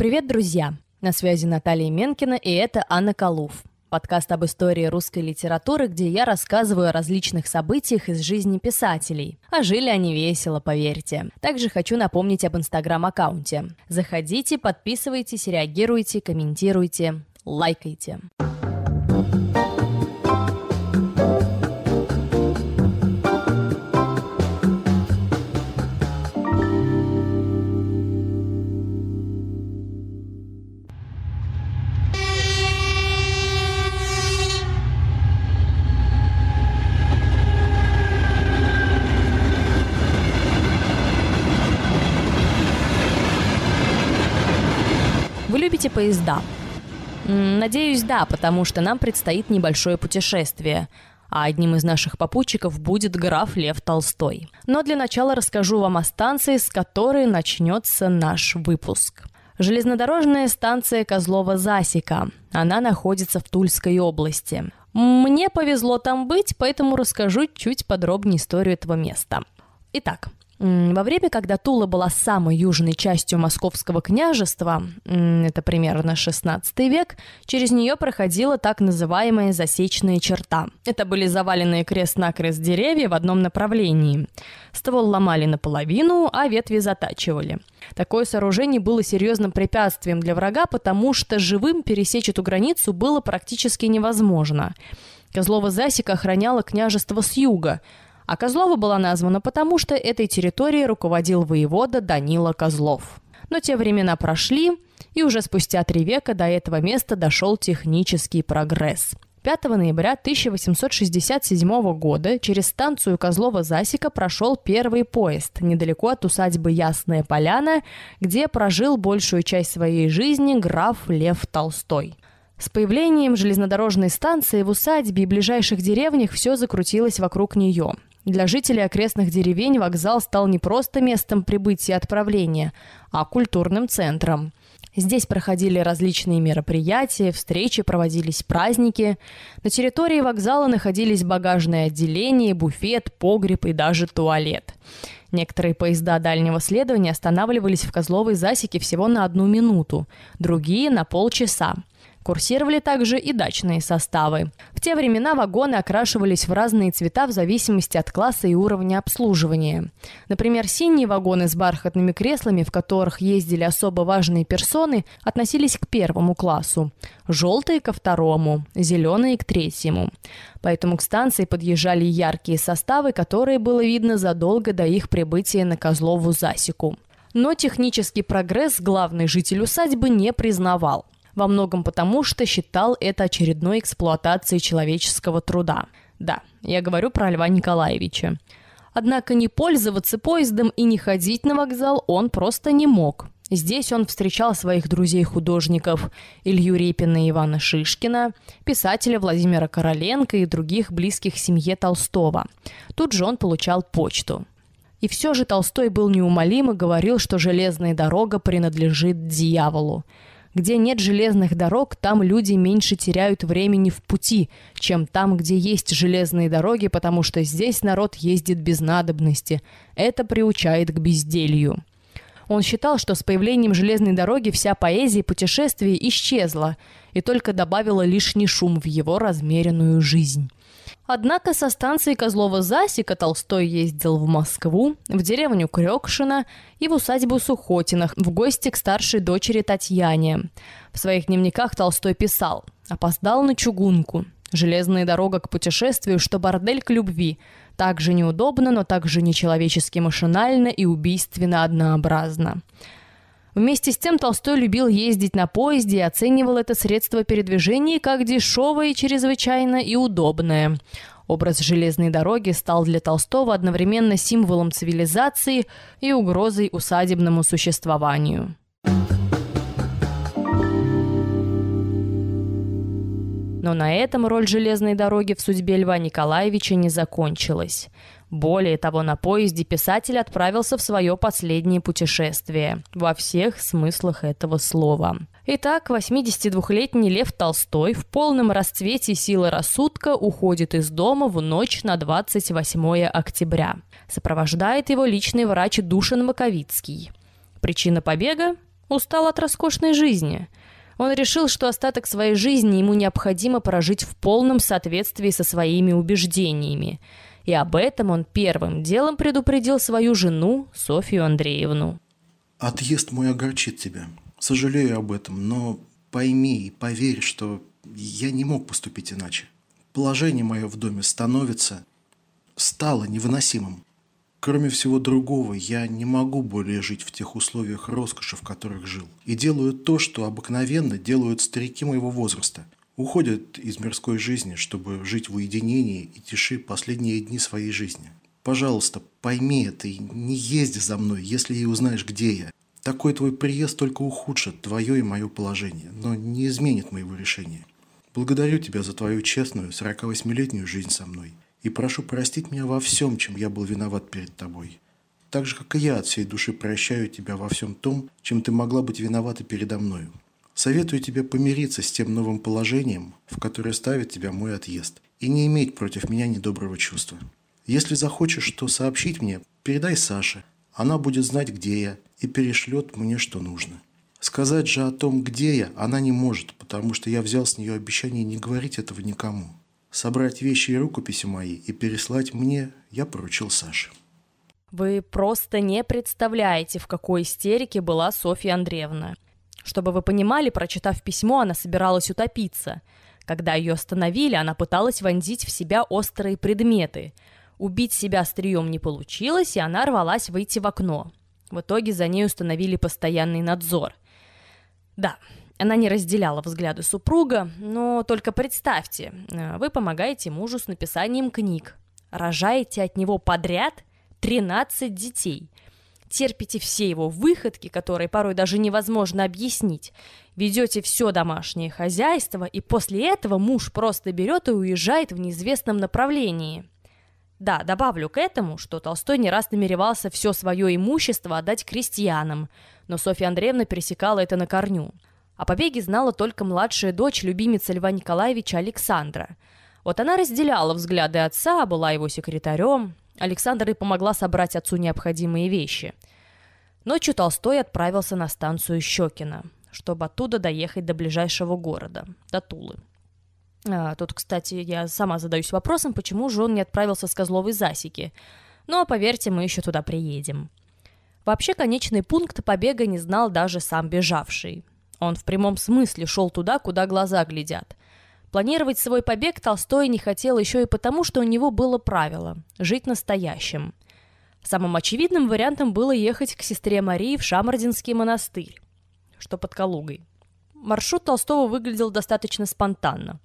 Привет, друзья! На связи Наталья Менкина, и это Анна Калув. Подкаст об истории русской литературы, где я рассказываю о различных событиях из жизни писателей. А жили они весело, поверьте. Также хочу напомнить об инстаграм-аккаунте. Заходите, подписывайтесь, реагируйте, комментируйте, лайкайте. любите поезда? Надеюсь, да, потому что нам предстоит небольшое путешествие, а одним из наших попутчиков будет граф Лев Толстой. Но для начала расскажу вам о станции, с которой начнется наш выпуск. Железнодорожная станция Козлова-Засека. Она находится в Тульской области. Мне повезло там быть, поэтому расскажу чуть подробнее историю этого места. Итак, во время, когда Тула была самой южной частью Московского княжества, это примерно 16 век, через нее проходила так называемая засечная черта. Это были заваленные крест-накрест деревья в одном направлении. Ствол ломали наполовину, а ветви затачивали. Такое сооружение было серьезным препятствием для врага, потому что живым пересечь эту границу было практически невозможно. Козлова засека охраняла княжество с юга – а Козлова была названа потому, что этой территорией руководил воевода Данила Козлов. Но те времена прошли, и уже спустя три века до этого места дошел технический прогресс. 5 ноября 1867 года через станцию Козлова-Засека прошел первый поезд недалеко от усадьбы Ясная Поляна, где прожил большую часть своей жизни граф Лев Толстой. С появлением железнодорожной станции в усадьбе и ближайших деревнях все закрутилось вокруг нее. Для жителей окрестных деревень вокзал стал не просто местом прибытия и отправления, а культурным центром. Здесь проходили различные мероприятия, встречи, проводились праздники. На территории вокзала находились багажное отделение, буфет, погреб и даже туалет. Некоторые поезда дальнего следования останавливались в Козловой засеке всего на одну минуту, другие – на полчаса. Курсировали также и дачные составы. В те времена вагоны окрашивались в разные цвета в зависимости от класса и уровня обслуживания. Например, синие вагоны с бархатными креслами, в которых ездили особо важные персоны, относились к первому классу, желтые – ко второму, зеленые – к третьему. Поэтому к станции подъезжали яркие составы, которые было видно задолго до их прибытия на Козлову засеку. Но технический прогресс главный житель усадьбы не признавал во многом потому, что считал это очередной эксплуатацией человеческого труда. Да, я говорю про Льва Николаевича. Однако не пользоваться поездом и не ходить на вокзал он просто не мог. Здесь он встречал своих друзей-художников Илью Репина и Ивана Шишкина, писателя Владимира Короленко и других близких семье Толстого. Тут же он получал почту. И все же Толстой был неумолим и говорил, что железная дорога принадлежит дьяволу. Где нет железных дорог, там люди меньше теряют времени в пути, чем там, где есть железные дороги, потому что здесь народ ездит без надобности. Это приучает к безделью. Он считал, что с появлением железной дороги вся поэзия путешествий исчезла и только добавила лишний шум в его размеренную жизнь. Однако со станции Козлова-Засека Толстой ездил в Москву, в деревню Крёкшина и в усадьбу Сухотинах в гости к старшей дочери Татьяне. В своих дневниках Толстой писал «Опоздал на чугунку. Железная дорога к путешествию, что бордель к любви. Так же неудобно, но так же нечеловечески машинально и убийственно однообразно». Вместе с тем Толстой любил ездить на поезде и оценивал это средство передвижения как дешевое чрезвычайно и удобное. Образ железной дороги стал для Толстого одновременно символом цивилизации и угрозой усадебному существованию. Но на этом роль железной дороги в судьбе Льва Николаевича не закончилась. Более того, на поезде писатель отправился в свое последнее путешествие, во всех смыслах этого слова. Итак, 82-летний Лев Толстой в полном расцвете силы рассудка уходит из дома в ночь на 28 октября. Сопровождает его личный врач Душин Маковицкий. Причина побега Устал от роскошной жизни. Он решил, что остаток своей жизни ему необходимо прожить в полном соответствии со своими убеждениями. И об этом он первым делом предупредил свою жену Софью Андреевну. «Отъезд мой огорчит тебя. Сожалею об этом, но пойми и поверь, что я не мог поступить иначе. Положение мое в доме становится, стало невыносимым. Кроме всего другого, я не могу более жить в тех условиях роскоши, в которых жил. И делаю то, что обыкновенно делают старики моего возраста. Уходят из мирской жизни, чтобы жить в уединении и тиши последние дни своей жизни. Пожалуйста, пойми это и не езди за мной, если и узнаешь, где я. Такой твой приезд только ухудшит твое и мое положение, но не изменит моего решения. Благодарю тебя за твою честную 48-летнюю жизнь со мной и прошу простить меня во всем, чем я был виноват перед тобой. Так же, как и я от всей души прощаю тебя во всем том, чем ты могла быть виновата передо мною. Советую тебе помириться с тем новым положением, в которое ставит тебя мой отъезд, и не иметь против меня недоброго чувства. Если захочешь что сообщить мне, передай Саше. Она будет знать, где я, и перешлет мне, что нужно. Сказать же о том, где я, она не может, потому что я взял с нее обещание не говорить этого никому. Собрать вещи и рукописи мои и переслать мне я поручил Саше. Вы просто не представляете, в какой истерике была Софья Андреевна. Чтобы вы понимали, прочитав письмо, она собиралась утопиться. Когда ее остановили, она пыталась вонзить в себя острые предметы. Убить себя острием не получилось, и она рвалась выйти в окно. В итоге за ней установили постоянный надзор. Да, она не разделяла взгляды супруга, но только представьте, э, вы помогаете мужу с написанием книг, рожаете от него подряд 13 детей, терпите все его выходки, которые порой даже невозможно объяснить, ведете все домашнее хозяйство, и после этого муж просто берет и уезжает в неизвестном направлении. Да, добавлю к этому, что Толстой не раз намеревался все свое имущество отдать крестьянам, но Софья Андреевна пересекала это на корню – о побеге знала только младшая дочь любимица Льва Николаевича Александра. Вот она разделяла взгляды отца, была его секретарем. Александр и помогла собрать отцу необходимые вещи. Ночью Толстой отправился на станцию Щекина, чтобы оттуда доехать до ближайшего города, до Тулы. А, тут, кстати, я сама задаюсь вопросом, почему же он не отправился с Козловой засеки. Но, поверьте, мы еще туда приедем. Вообще, конечный пункт побега не знал даже сам бежавший. Он в прямом смысле шел туда, куда глаза глядят. Планировать свой побег Толстой не хотел еще и потому, что у него было правило – жить настоящим. Самым очевидным вариантом было ехать к сестре Марии в Шамардинский монастырь, что под Калугой. Маршрут Толстого выглядел достаточно спонтанно.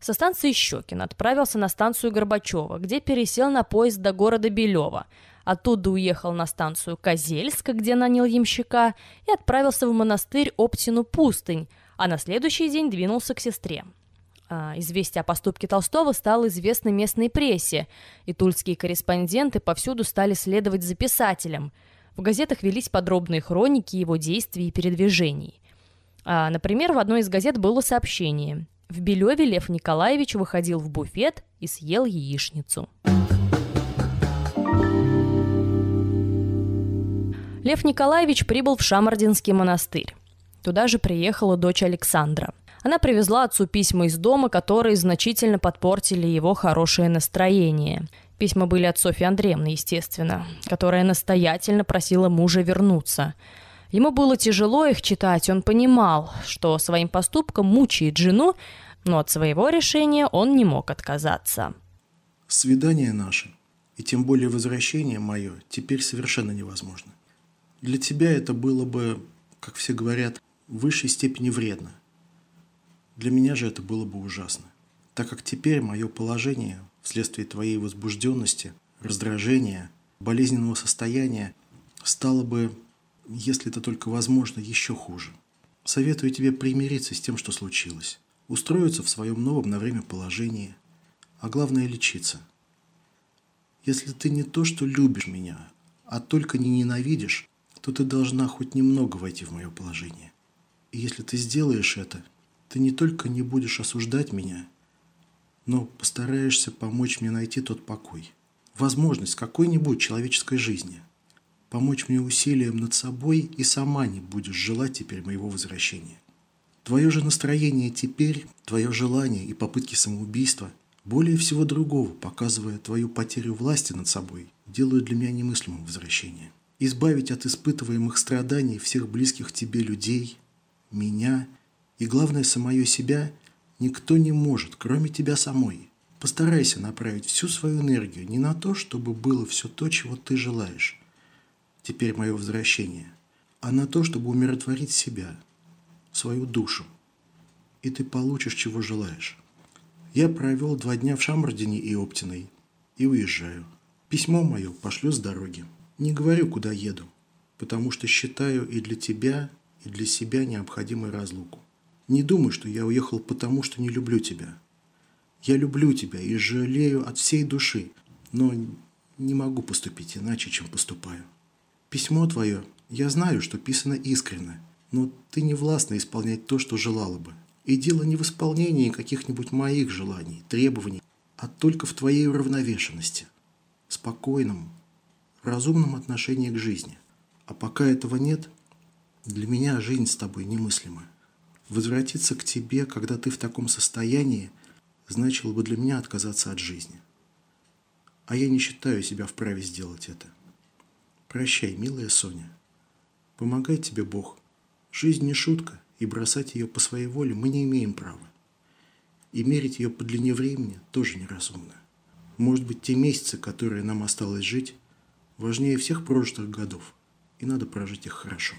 Со станции Щекин отправился на станцию Горбачева, где пересел на поезд до города Белева – Оттуда уехал на станцию Козельск, где нанял ямщика, и отправился в монастырь Оптину пустынь, а на следующий день двинулся к сестре. А, известие о поступке Толстого стало известно местной прессе, и тульские корреспонденты повсюду стали следовать за писателем. В газетах велись подробные хроники его действий и передвижений. А, например, в одной из газет было сообщение. В Белеве Лев Николаевич выходил в буфет и съел яичницу. Лев Николаевич прибыл в Шамардинский монастырь. Туда же приехала дочь Александра. Она привезла отцу письма из дома, которые значительно подпортили его хорошее настроение. Письма были от Софьи Андреевны, естественно, которая настоятельно просила мужа вернуться. Ему было тяжело их читать, он понимал, что своим поступком мучает жену, но от своего решения он не мог отказаться. Свидание наше, и тем более возвращение мое, теперь совершенно невозможно. Для тебя это было бы, как все говорят, в высшей степени вредно. Для меня же это было бы ужасно, так как теперь мое положение вследствие твоей возбужденности, раздражения, болезненного состояния стало бы, если это только возможно, еще хуже. Советую тебе примириться с тем, что случилось, устроиться в своем новом на время положении, а главное – лечиться. Если ты не то, что любишь меня, а только не ненавидишь, то ты должна хоть немного войти в мое положение. И если ты сделаешь это, ты не только не будешь осуждать меня, но постараешься помочь мне найти тот покой, возможность какой-нибудь человеческой жизни. помочь мне усилием над собой и сама не будешь желать теперь моего возвращения. Твое же настроение теперь, твое желание и попытки самоубийства, более всего другого, показывая твою потерю власти над собой, делают для меня немыслимым возвращение. Избавить от испытываемых страданий всех близких тебе людей, меня и, главное, самое себя никто не может, кроме тебя самой. Постарайся направить всю свою энергию не на то, чтобы было все то, чего ты желаешь, теперь мое возвращение, а на то, чтобы умиротворить себя, свою душу. И ты получишь, чего желаешь. Я провел два дня в Шамардине и Оптиной и уезжаю. Письмо мое пошлю с дороги. Не говорю, куда еду, потому что считаю и для тебя, и для себя необходимой разлуку. Не думай, что я уехал потому, что не люблю тебя. Я люблю тебя и жалею от всей души, но не могу поступить иначе, чем поступаю. Письмо твое, я знаю, что писано искренне, но ты не властна исполнять то, что желала бы. И дело не в исполнении каких-нибудь моих желаний, требований, а только в твоей уравновешенности, спокойном, разумном отношении к жизни. А пока этого нет, для меня жизнь с тобой немыслима. Возвратиться к тебе, когда ты в таком состоянии, значило бы для меня отказаться от жизни. А я не считаю себя вправе сделать это. Прощай, милая Соня. Помогай тебе Бог. Жизнь не шутка, и бросать ее по своей воле мы не имеем права. И мерить ее по длине времени тоже неразумно. Может быть, те месяцы, которые нам осталось жить, важнее всех прожитых годов, и надо прожить их хорошо.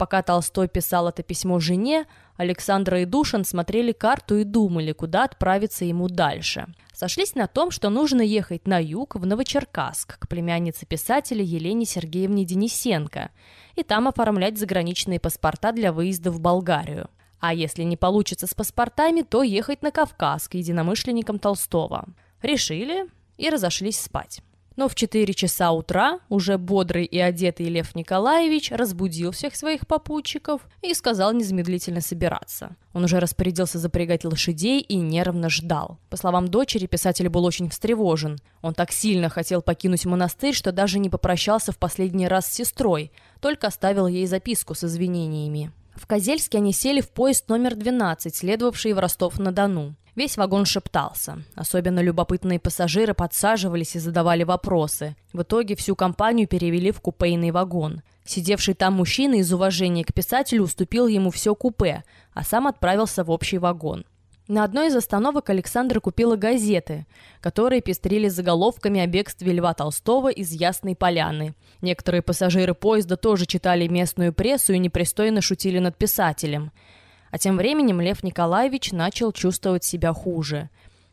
Пока Толстой писал это письмо жене, Александра и Душин смотрели карту и думали, куда отправиться ему дальше. Сошлись на том, что нужно ехать на юг, в Новочеркасск, к племяннице писателя Елене Сергеевне Денисенко, и там оформлять заграничные паспорта для выезда в Болгарию. А если не получится с паспортами, то ехать на Кавказ к единомышленникам Толстого. Решили и разошлись спать. Но в 4 часа утра уже бодрый и одетый Лев Николаевич разбудил всех своих попутчиков и сказал незамедлительно собираться. Он уже распорядился запрягать лошадей и нервно ждал. По словам дочери, писатель был очень встревожен. Он так сильно хотел покинуть монастырь, что даже не попрощался в последний раз с сестрой, только оставил ей записку с извинениями. В Козельске они сели в поезд номер 12, следовавший в Ростов-на-Дону. Весь вагон шептался. Особенно любопытные пассажиры подсаживались и задавали вопросы. В итоге всю компанию перевели в купейный вагон. Сидевший там мужчина из уважения к писателю уступил ему все купе, а сам отправился в общий вагон. На одной из остановок Александра купила газеты, которые пестрили заголовками о бегстве Льва Толстого из Ясной Поляны. Некоторые пассажиры поезда тоже читали местную прессу и непристойно шутили над писателем – а тем временем Лев Николаевич начал чувствовать себя хуже.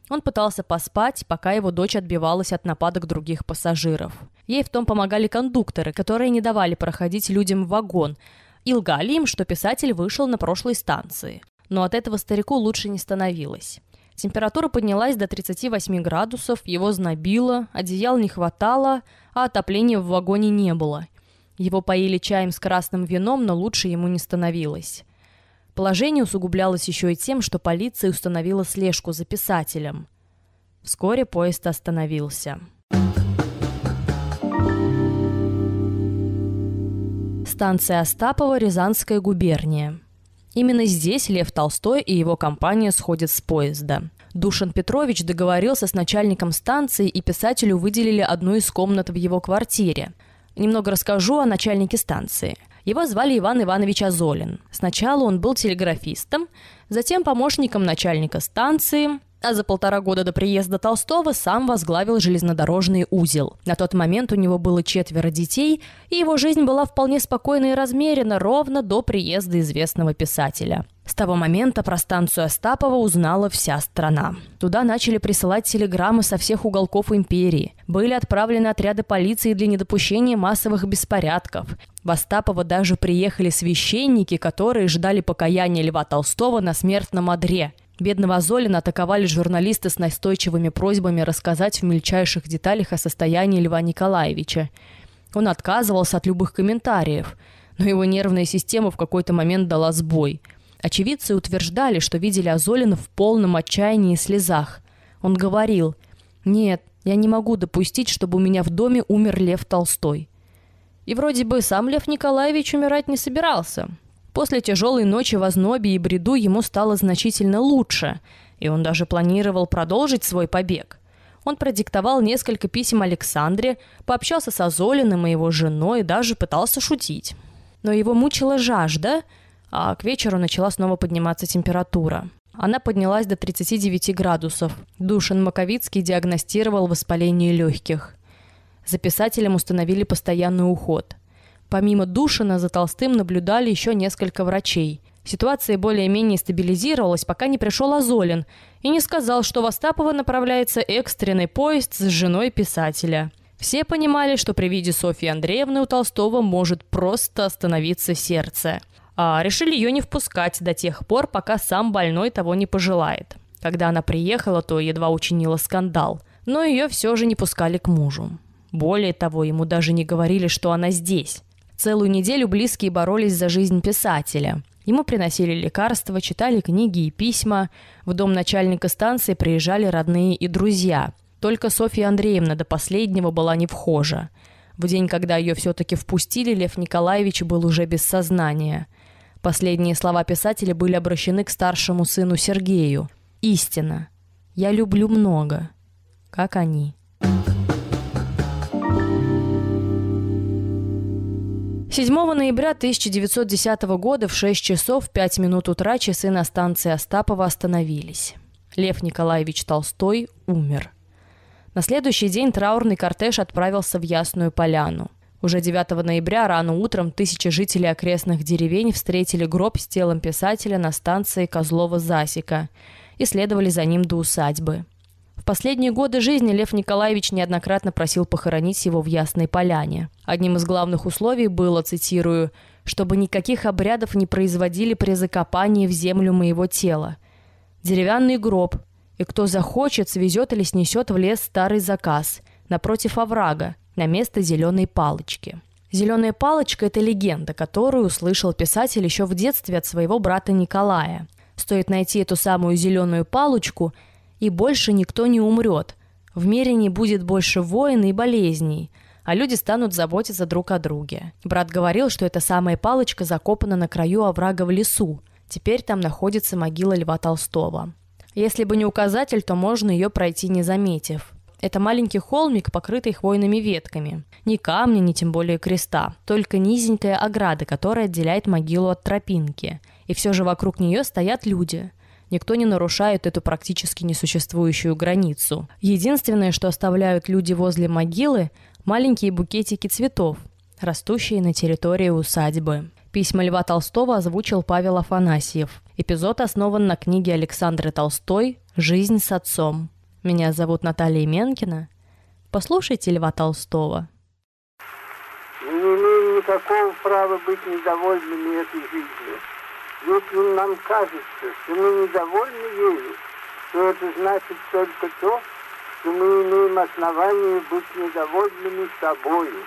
Он пытался поспать, пока его дочь отбивалась от нападок других пассажиров. Ей в том помогали кондукторы, которые не давали проходить людям в вагон, и лгали им, что писатель вышел на прошлой станции. Но от этого старику лучше не становилось. Температура поднялась до 38 градусов, его знобило, одеял не хватало, а отопления в вагоне не было. Его поили чаем с красным вином, но лучше ему не становилось. Положение усугублялось еще и тем, что полиция установила слежку за писателем. Вскоре поезд остановился. Станция Остапова, Рязанская губерния. Именно здесь Лев Толстой и его компания сходят с поезда. Душан Петрович договорился с начальником станции, и писателю выделили одну из комнат в его квартире. Немного расскажу о начальнике станции. Его звали Иван Иванович Азолин. Сначала он был телеграфистом, затем помощником начальника станции, а за полтора года до приезда Толстого сам возглавил железнодорожный узел. На тот момент у него было четверо детей, и его жизнь была вполне спокойна и размерена ровно до приезда известного писателя. С того момента про станцию Остапова узнала вся страна. Туда начали присылать телеграммы со всех уголков империи. Были отправлены отряды полиции для недопущения массовых беспорядков. В Остапово даже приехали священники, которые ждали покаяния Льва Толстого на смертном одре. Бедного Золина атаковали журналисты с настойчивыми просьбами рассказать в мельчайших деталях о состоянии Льва Николаевича. Он отказывался от любых комментариев, но его нервная система в какой-то момент дала сбой. Очевидцы утверждали, что видели Азолина в полном отчаянии и слезах. Он говорил, «Нет, я не могу допустить, чтобы у меня в доме умер Лев Толстой». И вроде бы сам Лев Николаевич умирать не собирался. После тяжелой ночи в ознобе и бреду ему стало значительно лучше, и он даже планировал продолжить свой побег. Он продиктовал несколько писем Александре, пообщался с Азолиным и его женой, даже пытался шутить. Но его мучила жажда, а к вечеру начала снова подниматься температура. Она поднялась до 39 градусов. Душин Маковицкий диагностировал воспаление легких. За писателем установили постоянный уход – Помимо Душина за Толстым наблюдали еще несколько врачей. Ситуация более-менее стабилизировалась, пока не пришел Азолин и не сказал, что в Остапова направляется экстренный поезд с женой писателя. Все понимали, что при виде Софьи Андреевны у Толстого может просто остановиться сердце. А решили ее не впускать до тех пор, пока сам больной того не пожелает. Когда она приехала, то едва учинила скандал. Но ее все же не пускали к мужу. Более того, ему даже не говорили, что она здесь. Целую неделю близкие боролись за жизнь писателя. Ему приносили лекарства, читали книги и письма. В дом начальника станции приезжали родные и друзья. Только Софья Андреевна до последнего была не вхожа. В день, когда ее все-таки впустили, Лев Николаевич был уже без сознания. Последние слова писателя были обращены к старшему сыну Сергею. «Истина. Я люблю много. Как они». 7 ноября 1910 года в 6 часов 5 минут утра часы на станции Остапова остановились. Лев Николаевич Толстой умер. На следующий день траурный кортеж отправился в Ясную Поляну. Уже 9 ноября рано утром тысячи жителей окрестных деревень встретили гроб с телом писателя на станции Козлова-Засека и следовали за ним до усадьбы последние годы жизни Лев Николаевич неоднократно просил похоронить его в Ясной Поляне. Одним из главных условий было, цитирую, «чтобы никаких обрядов не производили при закопании в землю моего тела. Деревянный гроб, и кто захочет, свезет или снесет в лес старый заказ, напротив оврага, на место зеленой палочки». Зеленая палочка – это легенда, которую услышал писатель еще в детстве от своего брата Николая. Стоит найти эту самую зеленую палочку – и больше никто не умрет. В мире не будет больше войн и болезней, а люди станут заботиться друг о друге. Брат говорил, что эта самая палочка закопана на краю оврага в лесу. Теперь там находится могила Льва Толстого. Если бы не указатель, то можно ее пройти не заметив. Это маленький холмик, покрытый хвойными ветками. Ни камня, ни тем более креста. Только низенькая ограда, которая отделяет могилу от тропинки. И все же вокруг нее стоят люди. Никто не нарушает эту практически несуществующую границу. Единственное, что оставляют люди возле могилы – маленькие букетики цветов, растущие на территории усадьбы. Письма Льва Толстого озвучил Павел Афанасьев. Эпизод основан на книге Александры Толстой «Жизнь с отцом». Меня зовут Наталья Менкина. Послушайте Льва Толстого. Мы не имеем никакого права быть недовольными этой жизнью. Если нам кажется, что мы недовольны ею, то это значит только то, что мы имеем основание быть недовольными собою.